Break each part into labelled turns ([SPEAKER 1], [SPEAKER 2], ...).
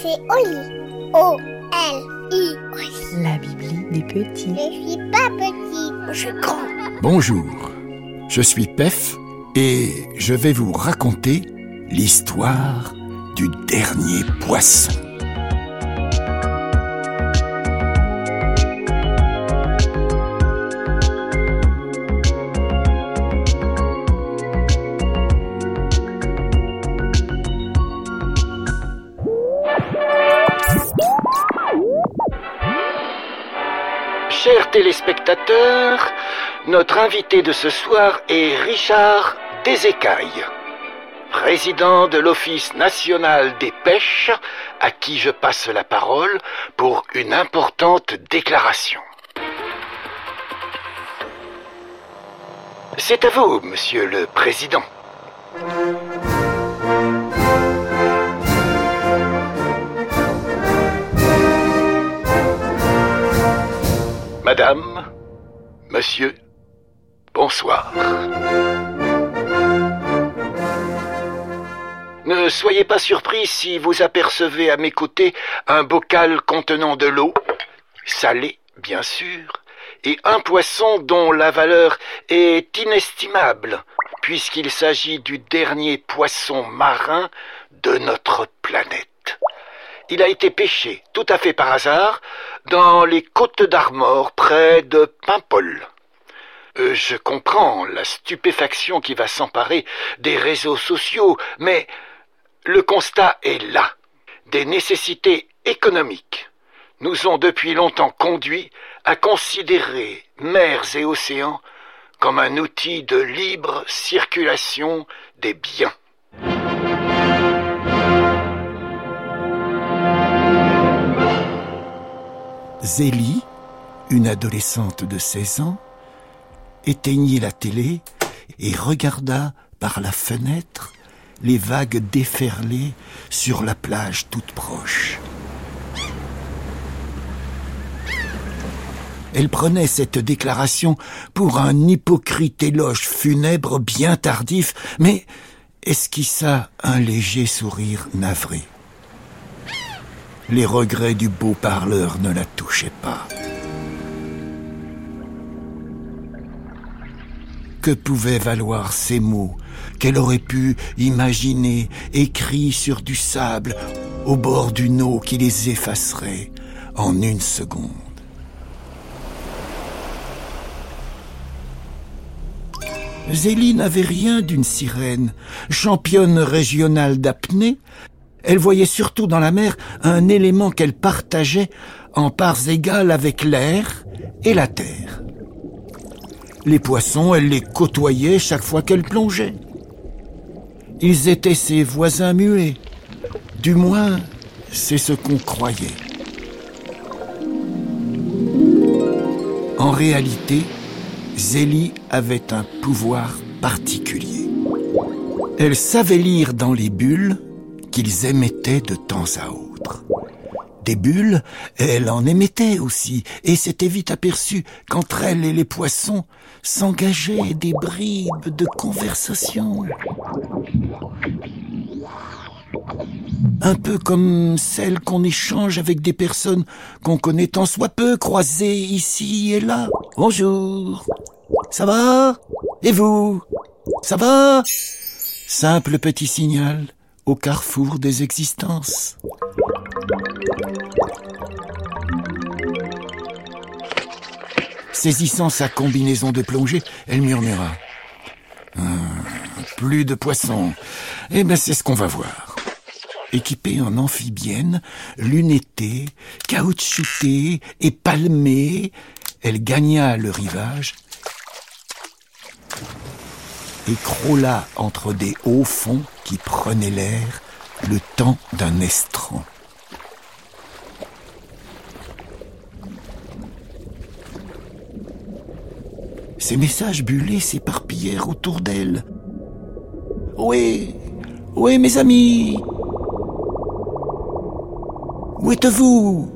[SPEAKER 1] C'est Oli. O-L-I.
[SPEAKER 2] La Bibli des petits.
[SPEAKER 1] Je suis pas petit, je suis grand.
[SPEAKER 3] Bonjour, je suis Pef et je vais vous raconter l'histoire du dernier poisson.
[SPEAKER 4] Téléspectateurs, notre invité de ce soir est Richard Desécailles, président de l'Office national des pêches, à qui je passe la parole pour une importante déclaration. C'est à vous, monsieur le président. Madame, monsieur, bonsoir. Ne soyez pas surpris si vous apercevez à mes côtés un bocal contenant de l'eau, salée bien sûr, et un poisson dont la valeur est inestimable, puisqu'il s'agit du dernier poisson marin de notre planète. Il a été pêché, tout à fait par hasard, dans les côtes d'Armor, près de Paimpol. Euh, je comprends la stupéfaction qui va s'emparer des réseaux sociaux, mais le constat est là. Des nécessités économiques nous ont depuis longtemps conduits à considérer mers et océans comme un outil de libre circulation des biens.
[SPEAKER 3] Zélie, une adolescente de 16 ans, éteignit la télé et regarda par la fenêtre les vagues déferler sur la plage toute proche. Elle prenait cette déclaration pour un hypocrite éloge funèbre bien tardif, mais esquissa un léger sourire navré. Les regrets du beau parleur ne la touchaient pas. Que pouvaient valoir ces mots qu'elle aurait pu imaginer écrits sur du sable au bord d'une eau qui les effacerait en une seconde? Zélie n'avait rien d'une sirène. Championne régionale d'apnée, elle voyait surtout dans la mer un élément qu'elle partageait en parts égales avec l'air et la terre. Les poissons, elle les côtoyait chaque fois qu'elle plongeait. Ils étaient ses voisins muets. Du moins, c'est ce qu'on croyait. En réalité, Zélie avait un pouvoir particulier. Elle savait lire dans les bulles qu'ils émettaient de temps à autre. Des bulles, elle en émettait aussi, et s'était vite aperçue qu'entre elle et les poissons s'engageaient des bribes de conversation. Un peu comme celles qu'on échange avec des personnes qu'on connaît tant soit peu croisées ici et là. Bonjour. Ça va? Et vous? Ça va? Simple petit signal au carrefour des existences. Saisissant sa combinaison de plongée, elle murmura. Hum, plus de poissons. Eh ben, c'est ce qu'on va voir. Équipée en amphibienne, lunettée, caoutchoutée et palmée, elle gagna le rivage et crawla entre des hauts fonds qui prenaient l'air le temps d'un estran. Ces messages bullés s'éparpillèrent autour d'elle. Oui, oui, mes amis. Où êtes-vous?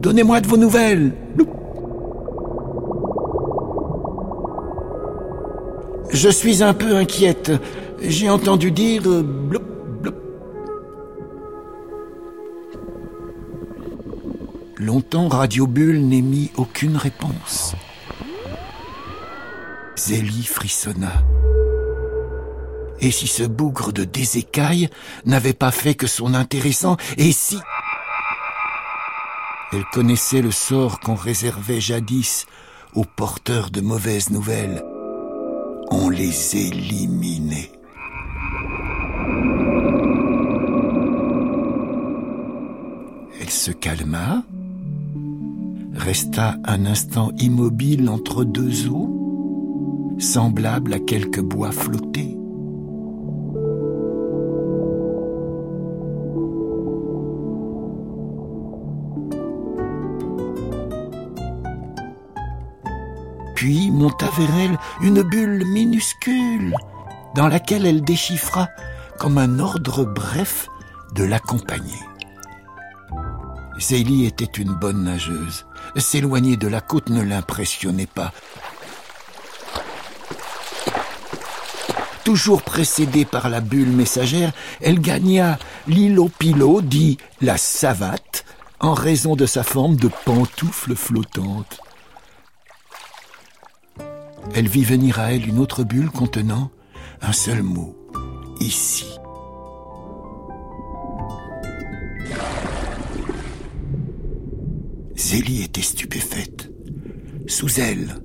[SPEAKER 3] Donnez-moi de vos nouvelles. Je suis un peu inquiète. J'ai entendu dire euh, bloup, bloup. Longtemps, Radio Bulle n'émit aucune réponse. Zélie frissonna. Et si ce bougre de désécailles n'avait pas fait que son intéressant, et si... Elle connaissait le sort qu'on réservait jadis aux porteurs de mauvaises nouvelles. On les éliminait. Elle se calma, resta un instant immobile entre deux eaux, semblable à quelques bois flottés. Puis monta vers elle une bulle minuscule, dans laquelle elle déchiffra comme un ordre bref de l'accompagner. Zélie était une bonne nageuse. S'éloigner de la côte ne l'impressionnait pas. Toujours précédée par la bulle messagère, elle gagna l'îlot pilot, dit la savate, en raison de sa forme de pantoufle flottante. Elle vit venir à elle une autre bulle contenant un seul mot, ici. Zélie était stupéfaite. Sous elle,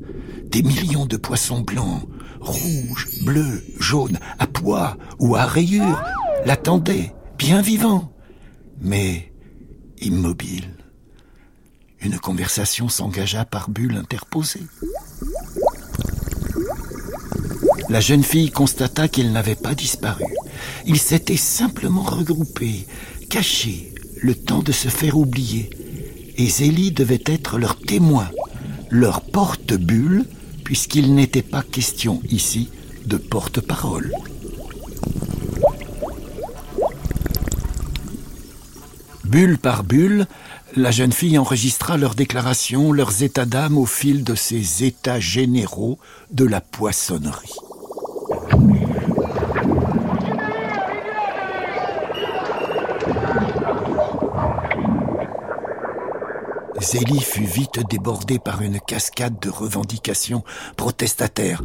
[SPEAKER 3] des millions de poissons blancs, rouges, bleus, jaunes, à pois ou à rayures l'attendaient, bien vivants, mais immobiles. Une conversation s'engagea par bulles interposées. La jeune fille constata qu'il n'avait pas disparu. Il s'était simplement regroupé, caché, le temps de se faire oublier. Et Zélie devait être leur témoin, leur porte-bulle, puisqu'il n'était pas question ici de porte-parole. Bulle par bulle, la jeune fille enregistra leurs déclarations, leurs états d'âme au fil de ces états généraux de la poissonnerie. Zélie fut vite débordée par une cascade de revendications protestataires.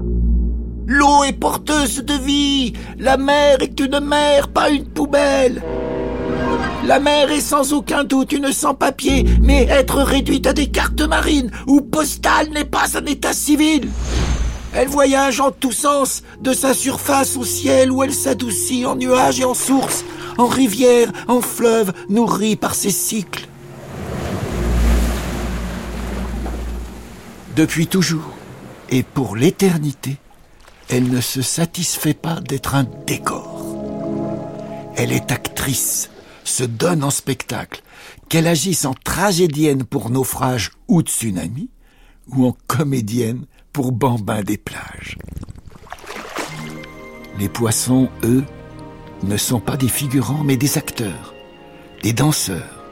[SPEAKER 3] L'eau est porteuse de vie. La mer est une mer, pas une poubelle. La mer est sans aucun doute une sans-papier, mais être réduite à des cartes marines ou postales n'est pas un état civil. Elle voyage en tous sens, de sa surface au ciel où elle s'adoucit en nuages et en sources, en rivières, en fleuves, nourrie par ses cycles. Depuis toujours, et pour l'éternité, elle ne se satisfait pas d'être un décor. Elle est actrice, se donne en spectacle, qu'elle agisse en tragédienne pour naufrage ou tsunami, ou en comédienne pour bambin des plages. Les poissons, eux, ne sont pas des figurants, mais des acteurs, des danseurs,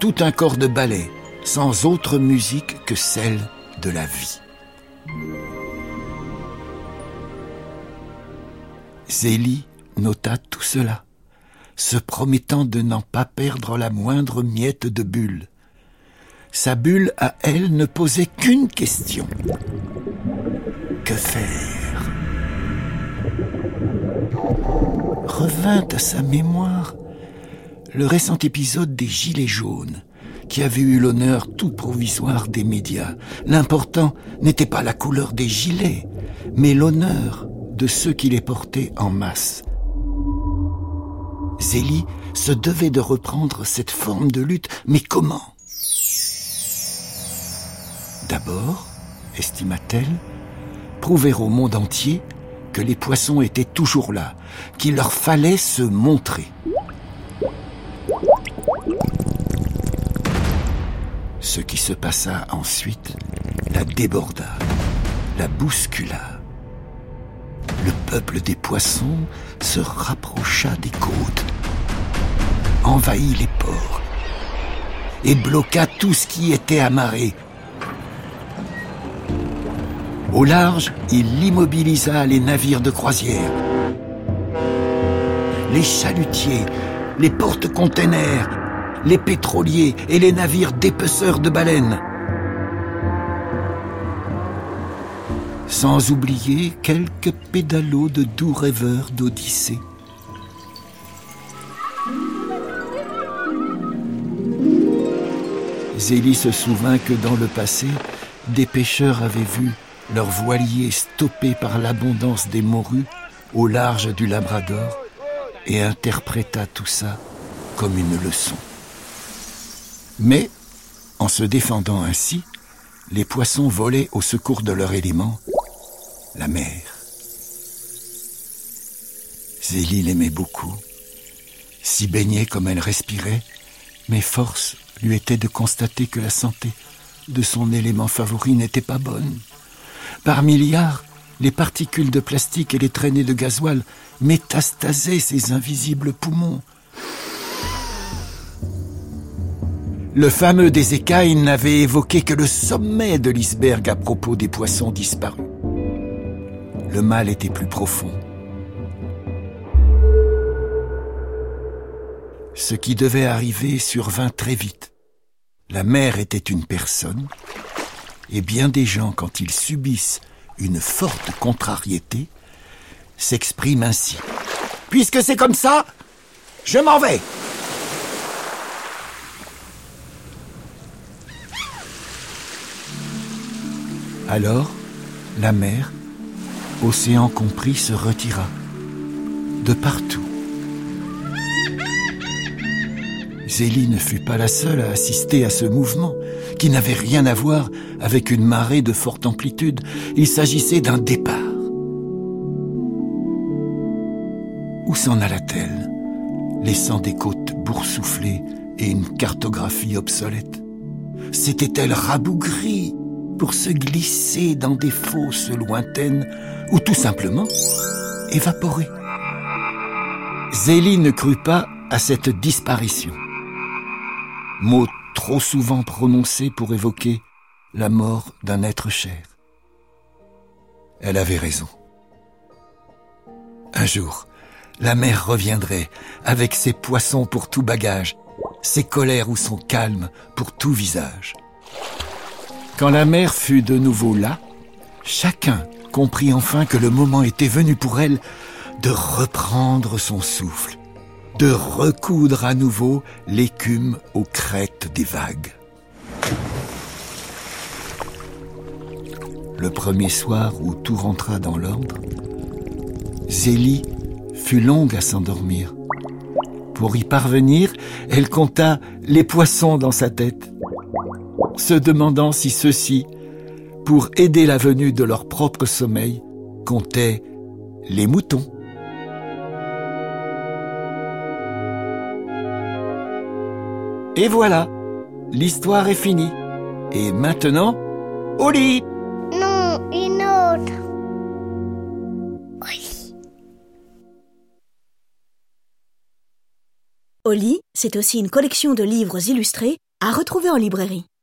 [SPEAKER 3] tout un corps de ballet, sans autre musique que celle de la vie. Zélie nota tout cela, se promettant de n'en pas perdre la moindre miette de bulle. Sa bulle à elle ne posait qu'une question. Que faire? Revint à sa mémoire le récent épisode des Gilets jaunes, qui avait eu l'honneur tout provisoire des médias. L'important n'était pas la couleur des gilets, mais l'honneur de ceux qui les portaient en masse. Zélie se devait de reprendre cette forme de lutte, mais comment? D'abord, estima-t-elle, prouver au monde entier que les poissons étaient toujours là, qu'il leur fallait se montrer. Ce qui se passa ensuite la déborda, la bouscula. Le peuple des poissons se rapprocha des côtes, envahit les ports et bloqua tout ce qui était amarré. Au large, il immobilisa les navires de croisière. les chalutiers, les porte-containers, les pétroliers et les navires dépeceurs de baleines. Sans oublier quelques pédalos de doux rêveurs d'Odyssée. Zélie se souvint que dans le passé, des pêcheurs avaient vu leur voilier stoppé par l'abondance des morues au large du Labrador et interpréta tout ça comme une leçon. Mais, en se défendant ainsi, les poissons volaient au secours de leur élément, la mer. Zélie l'aimait beaucoup, si baignée comme elle respirait, mais force lui était de constater que la santé de son élément favori n'était pas bonne. Par milliards, les particules de plastique et les traînées de gasoil métastasaient ses invisibles poumons. Le fameux des écailles n'avait évoqué que le sommet de l'iceberg à propos des poissons disparus. Le mal était plus profond. Ce qui devait arriver survint très vite. La mer était une personne, et bien des gens, quand ils subissent une forte contrariété, s'expriment ainsi. Puisque c'est comme ça, je m'en vais. Alors, la mer, océan compris, se retira. De partout. Zélie ne fut pas la seule à assister à ce mouvement, qui n'avait rien à voir avec une marée de forte amplitude. Il s'agissait d'un départ. Où s'en alla-t-elle, laissant des côtes boursouflées et une cartographie obsolète? S'était-elle rabougrie pour se glisser dans des fosses lointaines ou tout simplement évaporer Zélie ne crut pas à cette disparition mot trop souvent prononcé pour évoquer la mort d'un être cher. Elle avait raison. Un jour, la mer reviendrait avec ses poissons pour tout bagage, ses colères ou son calme pour tout visage. Quand la mer fut de nouveau là, chacun comprit enfin que le moment était venu pour elle de reprendre son souffle de recoudre à nouveau l'écume aux crêtes des vagues. Le premier soir où tout rentra dans l'ordre, Zélie fut longue à s'endormir. Pour y parvenir, elle compta les poissons dans sa tête, se demandant si ceux-ci, pour aider la venue de leur propre sommeil, comptaient les moutons. Et voilà, l'histoire est finie. Et maintenant, au lit
[SPEAKER 1] Non, une autre. Oui.
[SPEAKER 5] Oli, c'est aussi une collection de livres illustrés à retrouver en librairie.